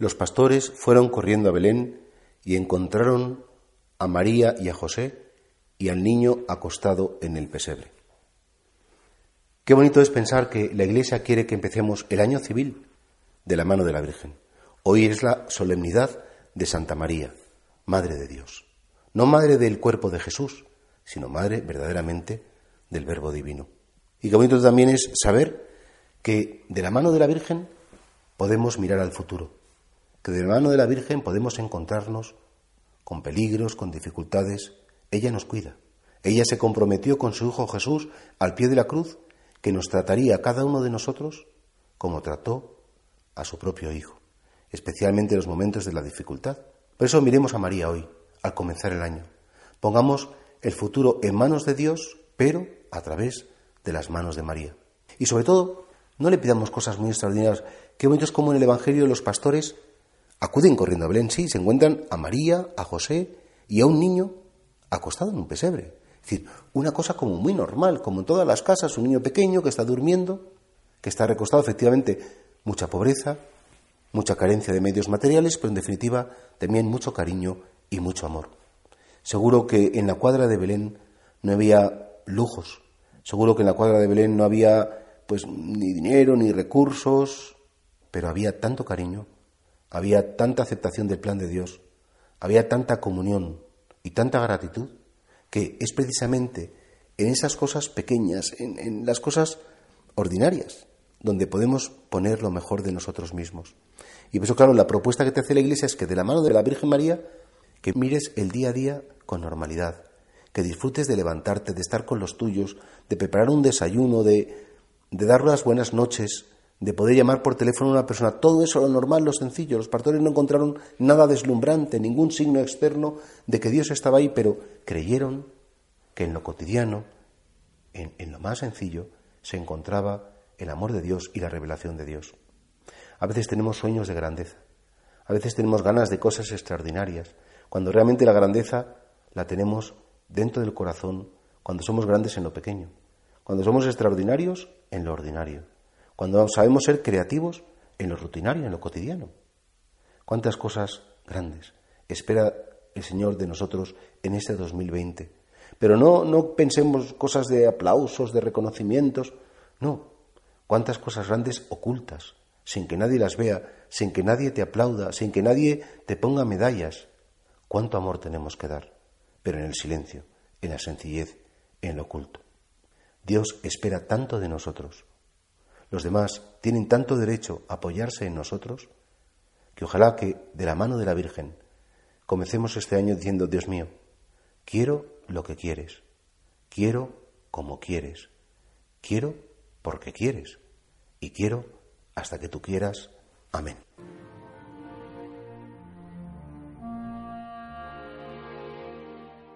Los pastores fueron corriendo a Belén y encontraron a María y a José y al niño acostado en el pesebre. Qué bonito es pensar que la Iglesia quiere que empecemos el año civil de la mano de la Virgen. Hoy es la solemnidad de Santa María, Madre de Dios. No Madre del cuerpo de Jesús, sino Madre verdaderamente del Verbo Divino. Y qué bonito también es saber que de la mano de la Virgen podemos mirar al futuro, que de la mano de la Virgen podemos encontrarnos con peligros, con dificultades. Ella nos cuida. Ella se comprometió con su Hijo Jesús al pie de la cruz que nos trataría a cada uno de nosotros como trató a su propio Hijo, especialmente en los momentos de la dificultad. Por eso miremos a María hoy, al comenzar el año. Pongamos el futuro en manos de Dios, pero a través de las manos de María. Y sobre todo, no le pidamos cosas muy extraordinarias. Qué bonito es como en el Evangelio los pastores acuden corriendo a Belén, sí, se encuentran a María, a José y a un niño acostado en un pesebre. Es decir, una cosa como muy normal, como en todas las casas, un niño pequeño que está durmiendo, que está recostado, efectivamente, mucha pobreza, mucha carencia de medios materiales, pero en definitiva también mucho cariño y mucho amor. Seguro que en la cuadra de Belén no había lujos, seguro que en la cuadra de Belén no había pues ni dinero ni recursos, pero había tanto cariño, había tanta aceptación del plan de Dios, había tanta comunión y tanta gratitud que es precisamente en esas cosas pequeñas, en, las cosas ordinarias, donde podemos poner lo mejor de nosotros mismos. Y por eso, claro, la propuesta que te hace la Iglesia es que de la mano de la Virgen María, que mires el día a día con normalidad, que disfrutes de levantarte, de estar con los tuyos, de preparar un desayuno, de, de dar las buenas noches, de poder llamar por teléfono a una persona. Todo eso lo normal, lo sencillo. Los pastores no encontraron nada deslumbrante, ningún signo externo de que Dios estaba ahí, pero creyeron que en lo cotidiano, en, en lo más sencillo, se encontraba el amor de Dios y la revelación de Dios. A veces tenemos sueños de grandeza, a veces tenemos ganas de cosas extraordinarias, cuando realmente la grandeza la tenemos dentro del corazón, cuando somos grandes en lo pequeño, cuando somos extraordinarios en lo ordinario cuando sabemos ser creativos en lo rutinario, en lo cotidiano. ¿Cuántas cosas grandes espera el Señor de nosotros en este 2020? Pero no, no pensemos cosas de aplausos, de reconocimientos, no. ¿Cuántas cosas grandes ocultas, sin que nadie las vea, sin que nadie te aplauda, sin que nadie te ponga medallas? ¿Cuánto amor tenemos que dar? Pero en el silencio, en la sencillez, en lo oculto. Dios espera tanto de nosotros los demás tienen tanto derecho a apoyarse en nosotros que ojalá que de la mano de la Virgen comencemos este año diciendo, Dios mío, quiero lo que quieres, quiero como quieres, quiero porque quieres y quiero hasta que tú quieras. Amén.